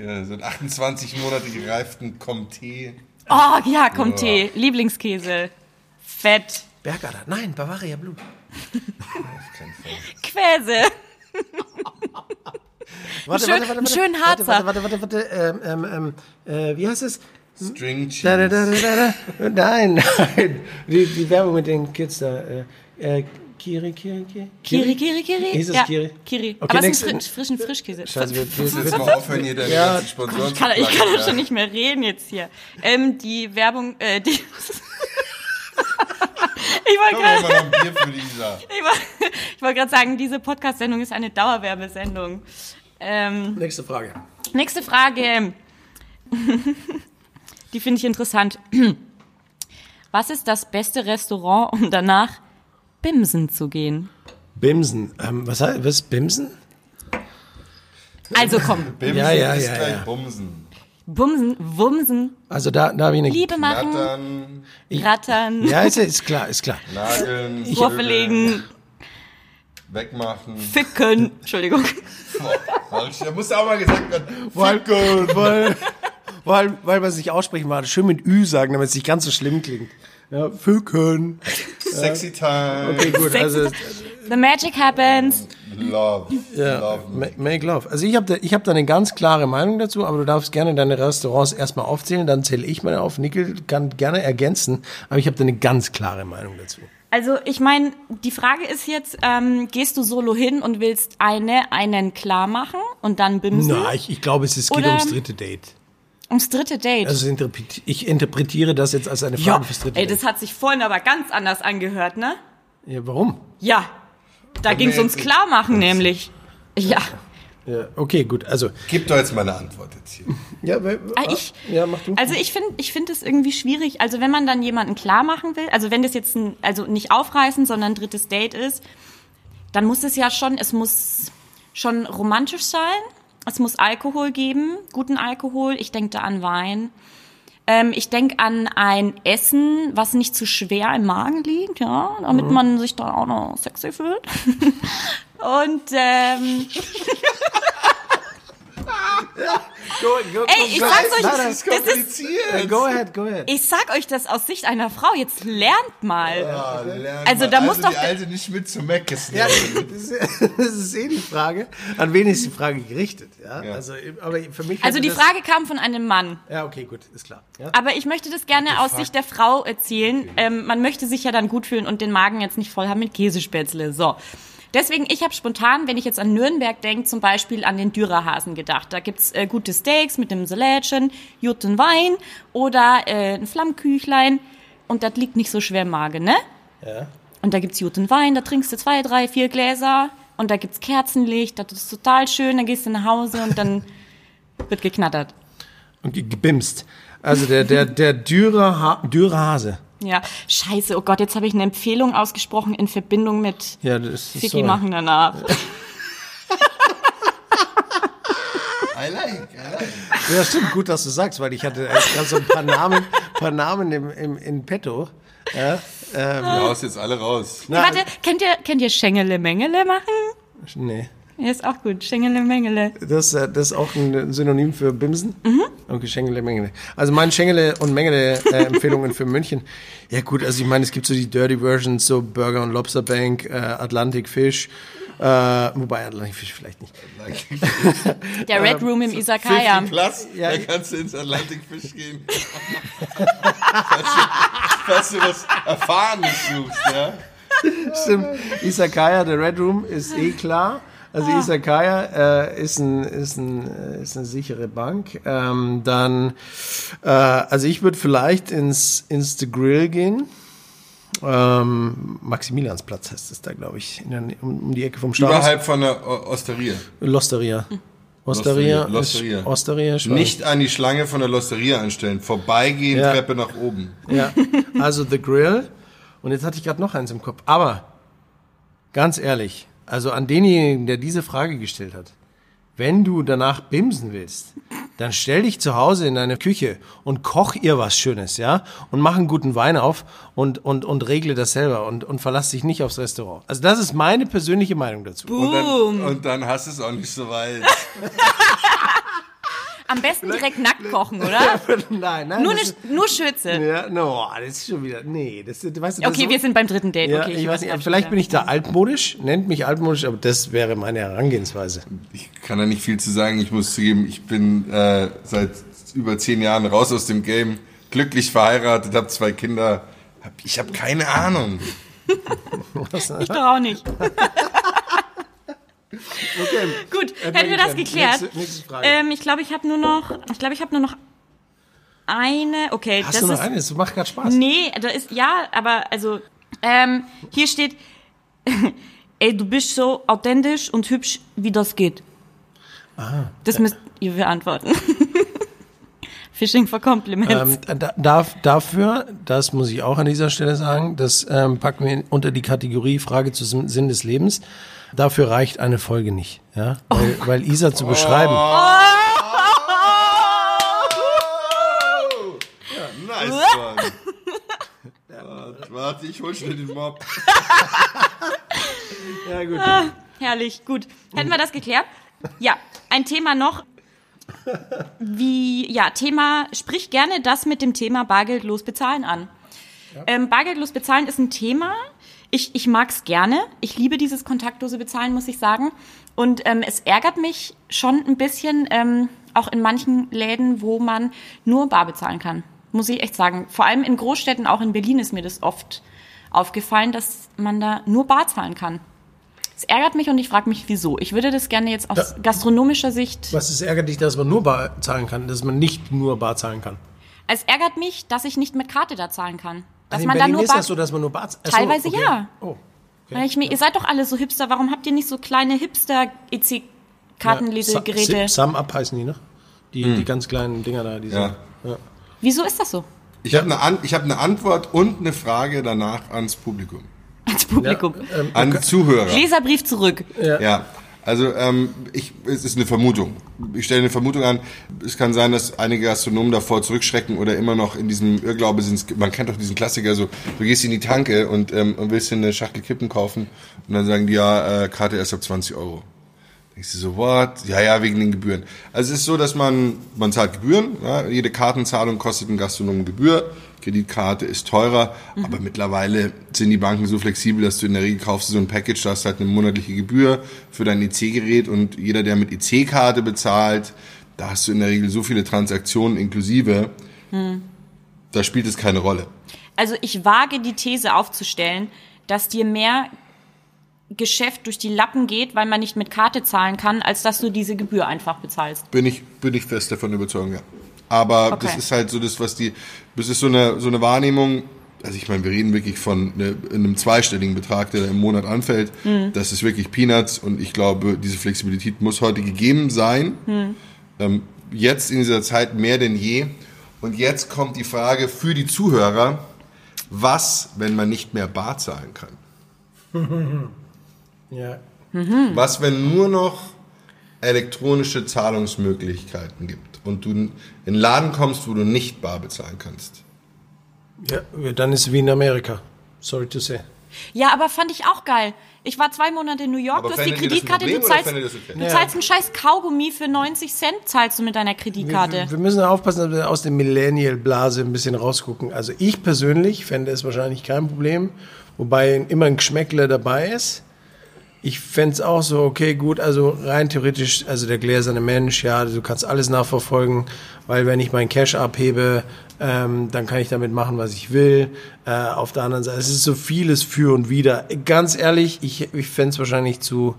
Ja, so einen 28 Monate gereiften Comté. Oh ja, Tee. Lieblingskäse. Fett. Bergader. Nein, Bavaria Blue. *laughs* Quäse. Warte, Schön- einen schönen Harzer. Warte, warte, warte, warte. Ähm, ähm, ähm, äh, wie heißt es? String Da, da, Cheese. da, da, da. Nein, *laughs* nein. Die, die Werbung mit den Kids da. Äh, äh, Kiri, Kiri, Kiri. Kiri, Kiri, Kiri. Ist es ja, Kiri? Kiri. Okay, Aber es ist ein frisch, frischen Frischkäse. Scheiße, wir, wir, Jetzt *laughs* mal aufhören, hier deine Ja. ganzen Sponsoren Ich kann, ich kann ja. schon nicht mehr reden jetzt hier. Ähm, die Werbung, äh, die. *laughs* ich wollte gerade sagen, diese Podcast-Sendung ist eine Dauerwerbesendung. Ähm, nächste Frage. nächste Frage. *laughs* Die finde ich interessant. *clears throat* Was ist das beste Restaurant, um danach bimsen zu gehen? Bimsen. Ähm, was heißt was? Bimsen? Also komm, Bimsen Ja, ja, ist ja, gleich ja. Bumsen. Bumsen, wumsen, Also da, da habe ich eine. Liebe machen, Knattern, rattern, Ja, ist, ist klar, ist klar. nageln, Kurve legen, wegmachen. ficken. Entschuldigung. Boah, Da muss auch mal gesagt werden. Weil, Ficken. weil, weil, weil man es nicht aussprechen mag. Schön mit Ü sagen, damit es nicht ganz so schlimm klingt. Ja, Fücken. Sexy time. Okay, gut. Also, The magic happens. Love. ja, Love. ma- make love. Also ich habe da, ich hab da eine ganz klare Meinung dazu, aber du darfst gerne deine Restaurants erstmal aufzählen, dann zähle ich meine auf. Nickel kann gerne ergänzen, aber ich habe da eine ganz klare Meinung dazu. Also ich meine, die Frage ist jetzt, ähm, gehst du solo hin und willst eine einen klar machen und dann bimsen? Na, ich, ich glaube, es ist, geht Oder- ums dritte Date. Ums dritte Date. Also ich interpretiere das jetzt als eine Frage fürs dritte ey, Date. das hat sich vorhin aber ganz anders angehört, ne? Ja, warum? Ja, da ging es ums jetzt- Klarmachen nämlich. Ja, Ja, okay, gut. Also, Gib doch jetzt mal eine Antwort jetzt hier. ja, weil- Ah, ich? Ja, mach du. also ich finde ich finde es irgendwie schwierig. Also wenn man dann jemanden klar machen will, also wenn das jetzt ein, also nicht aufreißen, sondern ein drittes Date ist, dann muss es ja schon, es muss schon romantisch sein. Es muss Alkohol geben, guten Alkohol. Ich denke da an Wein. Ähm, ich denke an ein Essen, was nicht zu schwer im Magen liegt, ja, damit man sich da auch noch sexy fühlt. *laughs* Und ähm, *laughs* *laughs* go, go, ey, ich sag's euch, das ist kompliziert. go ahead, go ahead. Ich sag euch das aus Sicht einer Frau. Jetzt lernt mal. Ah, lern Also mal. da muss doch die der- Alte nicht mit zu Meckes Ja, *laughs* das ist, das ist eh die Frage. An wen ist die Frage gerichtet? Ja, Ja. also, aber für mich. Also die das- Frage kam von einem Mann. Ja, okay, gut, ist klar. Ja? Aber ich möchte das gerne aus Sicht der Frau erzählen. Ähm, man möchte sich ja dann gut fühlen und den Magen jetzt nicht voll haben mit Käsespätzle. So. Deswegen, ich habe spontan, wenn ich jetzt an Nürnberg denke, zum Beispiel an den Dürerhasen gedacht. Da gibt's äh, gute Steaks mit dem Salätchen, guten Wein oder äh, ein Flammküchlein. Und das liegt nicht so schwer im Magen, ne? Ja. Und da gibt's guten Wein, da trinkst du zwei, drei, vier Gläser. Und da gibt's Kerzenlicht, das ist total schön. Dann gehst du nach Hause und dann *laughs* wird geknattert. Und ge- gebimst. Also der, der, der Dürer, ha Dürer Hase. Ja, scheiße, oh Gott, jetzt habe ich eine Empfehlung ausgesprochen in Verbindung mit Ja, das ist Vicky so. machen danach. I like, I like. Ja, stimmt, gut, dass du sagst, weil ich hatte erst gerade so ein paar Namen, paar Namen im, im, in petto. Ja, ähm, Du haust jetzt alle raus. na, Warte, kennt ihr, kennt ihr Schengele Mengele machen? Nee. Ja, ist auch gut. Schengele Mengele. Das, äh, das ist auch ein Synonym für Bimsen. Mhm. Okay, Schengele, Mengele. Also mein Schengele und Mengele äh, Empfehlungen für München. Ja gut, also ich meine, es gibt so die Dirty Versions, so Burger und Lobster Bank, äh, Atlantic Fish, äh, wobei Atlantic Fish vielleicht nicht. Der Red Room im Isakaya. 50 plus, Ja. da kannst du ins Atlantic Fish gehen. falls, du, falls du was Erfahrenes suchst, ja. Stimmt. Isakaya, der Red Room ist eh klar. Also Isakaya äh, ist, ein, ist, ein, äh, ist eine sichere Bank. Ähm, dann, äh, also ich würde vielleicht ins, ins The Grill gehen. Ähm, Maximiliansplatz heißt es da, glaube ich, in der, um, um die Ecke vom Stadion. Überhalb von der O- Osteria. Losteria. Osteria. Hm. Losteria. ist- Osteria. Schweiz. Nicht an die Schlange von der Losteria anstellen. Vorbeigehen, Ja. Treppe nach oben. Ja, also The Grill. Und jetzt hatte ich gerade noch eins im Kopf. Aber ganz ehrlich, also an denjenigen, der diese Frage gestellt hat, wenn du danach bimsen willst, dann stell dich zu Hause in deine Küche und koch ihr was Schönes, ja? Und mach einen guten Wein auf und, und, und regle das selber und, und verlass dich nicht aufs Restaurant. Also das ist meine persönliche Meinung dazu. Und dann, und dann hast du es auch nicht so weit. *laughs* Am besten direkt nackt kochen, oder? *laughs* nein, nein. Nur, eine, nur Schürze. ja, no, das ist schon wieder, nee, das, weißt du, das Okay, ist wir sind beim dritten Date. Ja, okay, ich weiß nicht, vielleicht bin ich da altmodisch, nennt mich altmodisch, aber das wäre meine Herangehensweise. Ich kann da nicht viel zu sagen. Ich muss zugeben, ich bin äh, seit über zehn Jahren raus aus dem Game, glücklich verheiratet, habe zwei Kinder. Hab, ich habe keine Ahnung. Ich doch auch nicht. *laughs* Okay. Gut, hätten wir das geklärt. nächste- nächste Frage. Ähm, ich glaube, ich habe nur noch, ich glaube, ich habe nur noch eine. Okay, Hast das du noch ist eine? Das macht gerade Spaß. Nee, da ist ja, aber also ähm, hier steht, *laughs* ey, du bist so authentisch und hübsch, wie das geht. Das müsst ihr beantworten. *laughs* Fishing for Compliments. Ähm, da, darf, dafür, das muss ich auch an dieser Stelle sagen, das ähm, packen wir unter die Kategorie Frage zum Sinn des Lebens. Dafür reicht eine Folge nicht, ja, weil, weil Isa zu beschreiben. Nice one. Warte, Warte, ich hol schnell den Mob. *laughs* Ja gut. Herrlich, gut. Hätten wir das geklärt? Ja, ein Thema noch. Wie, ja, Thema, sprich gerne das mit dem Thema bargeldlos bezahlen an. Ähm, bargeldlos bezahlen ist ein Thema. Ich, ich mag's gerne. Ich liebe dieses kontaktlose Bezahlen, muss ich sagen. Und ähm, es ärgert mich schon ein bisschen, ähm, auch in manchen Läden, wo man nur bar bezahlen kann. Muss ich echt sagen. Vor allem in Großstädten, auch in Berlin ist mir das oft aufgefallen, dass man da nur bar zahlen kann. Es ärgert mich und ich frage mich, wieso. Ich würde das gerne jetzt aus gastronomischer Sicht. Was ist ärgerlich, dass man nur bar zahlen kann, dass man nicht nur bar zahlen kann? Es ärgert mich, dass ich nicht mit Karte da zahlen kann. Dass Also in man Berlin da nur ist bar das so, dass man nur bar Ach so, Teilweise okay. ja. Oh. Weil ich mir, ihr seid doch alle so Hipster. Warum habt ihr nicht so kleine Hipster-EC-Kartenlesegeräte? Ja, Sum Up heißen die, ne? Die, die ganz kleinen Dinger da, die Ja. sind. Ja. Wieso ist das so? Ich habe eine, An ich hab eine Antwort und eine Frage danach ans Publikum. Als Publikum. ähm, An Zuhörer. Leserbrief zurück. Ja, also ähm, ich, es ist eine Vermutung. Ich stelle eine Vermutung an. Es kann sein, dass einige Gastronomen davor zurückschrecken oder immer noch in diesem Irrglaube sind. Man kennt doch diesen Klassiker so, du gehst in die Tanke und, ähm, und willst dir eine Schachtel Kippen kaufen und dann sagen die, ja, äh, Karte erst ab 20 Euro. Denkst du so, what? Ja, ja, wegen den Gebühren. Also es ist so, dass man, man zahlt Gebühren. Ja, jede Kartenzahlung kostet einen Gastronomen Gebühr. Kreditkarte ist teurer, aber mittlerweile sind die Banken so flexibel, dass du in der Regel kaufst so ein Package, da hast halt eine monatliche Gebühr für dein EC-Gerät und jeder, der mit EC-Karte bezahlt, da hast du in der Regel so viele Transaktionen inklusive, da spielt es keine Rolle. Also ich wage die These aufzustellen, dass dir mehr Geschäft durch die Lappen geht, weil man nicht mit Karte zahlen kann, als dass du diese Gebühr einfach bezahlst. Bin ich, bin ich fest davon überzeugt, ja. Aber Okay. das ist halt so das, was die, das ist so eine, so eine Wahrnehmung, also ich meine, wir reden wirklich von ne, einem zweistelligen Betrag, der da im Monat anfällt. Das ist wirklich Peanuts und ich glaube, diese Flexibilität muss heute gegeben sein. Ähm, jetzt in dieser Zeit mehr denn je. Und jetzt kommt die Frage für die Zuhörer, was, wenn man nicht mehr bar zahlen kann? *laughs* Ja. Was, wenn nur noch elektronische Zahlungsmöglichkeiten gibt und du in einen Laden kommst, wo du nicht bar bezahlen kannst? ja, dann ist es wie in Amerika. Sorry to say. Ja, aber fand ich auch geil. Ich war zwei Monate in New York, Aber du hast die Kreditkarte, du Problem oder zahlst, okay? du Ja. zahlst einen scheiß Kaugummi für 90 Cent, zahlst du mit deiner Kreditkarte. Wir, wir müssen aufpassen, dass wir aus der Millennial-Blase ein bisschen rausgucken. Also ich persönlich fände es wahrscheinlich kein Problem, wobei immer ein Geschmäckle dabei ist. Ich fände es auch so, okay, gut, also rein theoretisch, also der gläserne Mensch, ja, du kannst alles nachverfolgen, weil wenn ich meinen Cash abhebe, ähm, dann kann ich damit machen, was ich will. Äh, auf der anderen Seite, es ist so vieles für und wider. Ganz ehrlich, ich, ich fände es wahrscheinlich zu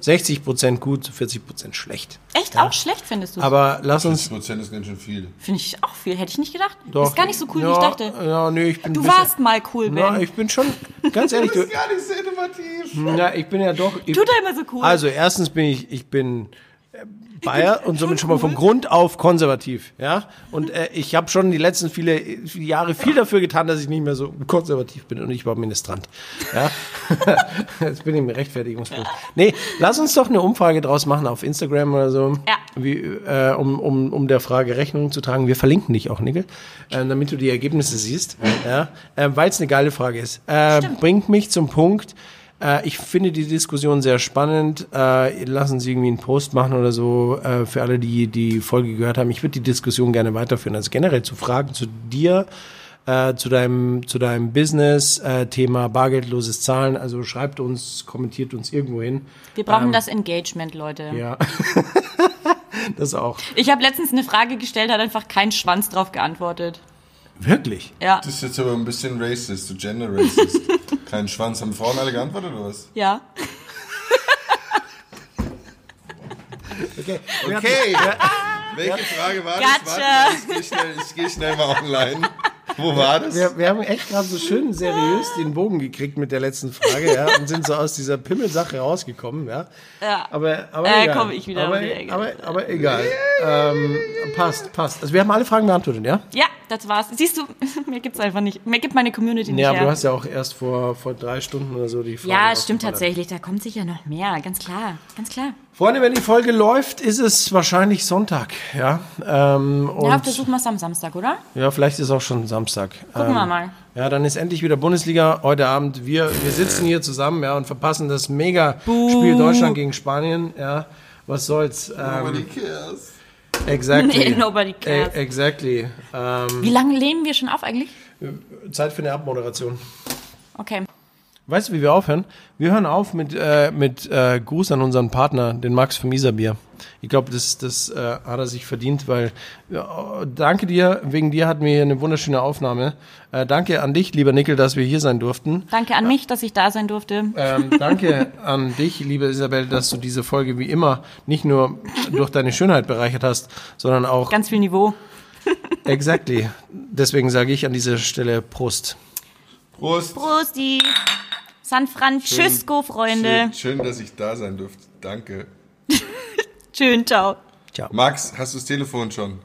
60 Prozent gut, zu 40 Prozent schlecht. Echt auch schlecht findest du? Aber lass uns 50% ist ganz schön viel. Finde ich auch viel, hätte ich nicht gedacht. Doch. Ist gar nicht so cool, ja, wie ich dachte. Ja, nee, ich bin Du bisschen- warst mal cool, Ben. Ja, ich bin schon, ganz ehrlich, *laughs* du, gar nicht so innovativ. ja, ich bin ja doch. Ich, Tut er immer so cool. Also, erstens bin ich, ich bin Bayer *laughs* und somit schon mal vom Grund auf konservativ, ja. Und äh, ich habe schon die letzten viele, viele Jahre viel dafür getan, dass ich nicht mehr so konservativ bin und ich war Ministrant, ja. *laughs* Jetzt bin ich im Rechtfertigungspflicht. Nee, lass uns doch eine Umfrage draus machen auf Instagram oder so, Ja. wie, äh, um, um, um der Frage Rechnung zu tragen. Wir verlinken dich auch, Nickel, äh, damit du die Ergebnisse siehst, ja. Äh, Weil es eine geile Frage ist. Äh, bringt mich zum Punkt. Äh, ich finde die Diskussion sehr spannend. Äh, lassen Sie irgendwie einen Post machen oder so äh, für alle, die die Folge gehört haben. Ich würde die Diskussion gerne weiterführen. Also generell zu Fragen zu dir, äh, zu deinem zu deinem Business, äh, Thema bargeldloses Zahlen. Also schreibt uns, kommentiert uns irgendwo hin. Wir brauchen das Engagement, Leute. ähm, Ja. *laughs* das auch. Ich habe letztens eine Frage gestellt, hat einfach kein Schwanz drauf geantwortet. Wirklich? Ja. Das ist jetzt aber ein bisschen racist, so gender racist. *laughs* Kein Schwanz. Haben Frauen alle geantwortet oder was? Ja. Okay. *laughs* Okay. Welche Frage war das? Gotcha. Warte, ich gehe schnell, ich geh schnell mal online. Wo war das? Wir, wir haben echt gerade so schön seriös den Bogen gekriegt mit der letzten Frage, ja, und sind so aus dieser Pimmelsache rausgekommen, ja. Ja. Aber, aber Äh, egal. komm ich wieder aber, um die Ecke. aber, aber egal. Ähm, passt, passt. Also wir haben alle Fragen beantwortet, ja? Ja, das war's. Siehst du, *laughs* mir gibt's einfach nicht. Mir gibt meine Community nicht Ja, aber her. du hast ja auch erst vor, vor drei Stunden oder so die Frage ja, stimmt tatsächlich. Da kommt sicher noch mehr. Ganz klar. Ganz klar. Freunde, wenn die Folge läuft, ist es wahrscheinlich Sonntag, ja. Ähm, und Ja, versuchen wir es am Samstag, oder? Ja, vielleicht ist auch schon Samstag. Gucken wir mal. Ja, dann ist endlich wieder Bundesliga heute Abend. Wir, wir sitzen hier zusammen ja, und verpassen das Mega-Spiel Deutschland gegen Spanien. Ja, was soll's? Nobody Ähm, cares. Exactly. Nobody cares. E exactly. Ähm, Wie lange nehmen wir schon auf eigentlich? Zeit für eine Abmoderation. Okay. Weißt du, wie wir aufhören? Wir hören auf mit, äh, mit äh, Gruß an unseren Partner, den Max vom Isarbier. Ich glaube, das, das äh, hat er sich verdient, weil ja, danke dir, wegen dir hatten wir hier eine wunderschöne Aufnahme. Äh, danke an dich, lieber Nickel, dass wir hier sein durften. Danke an mich, dass ich da sein durfte. Ähm, danke an dich, liebe Isabel, dass du diese Folge wie immer nicht nur durch deine Schönheit bereichert hast, sondern auch Ganz viel Niveau. exactly. Deswegen sage ich an dieser Stelle Prost. Prost. Prosti. San Francisco, Freunde. Schön, schön, dass ich da sein durfte. Danke. *laughs* Schön, ciao. Ciao. Max, hast du das Telefon schon?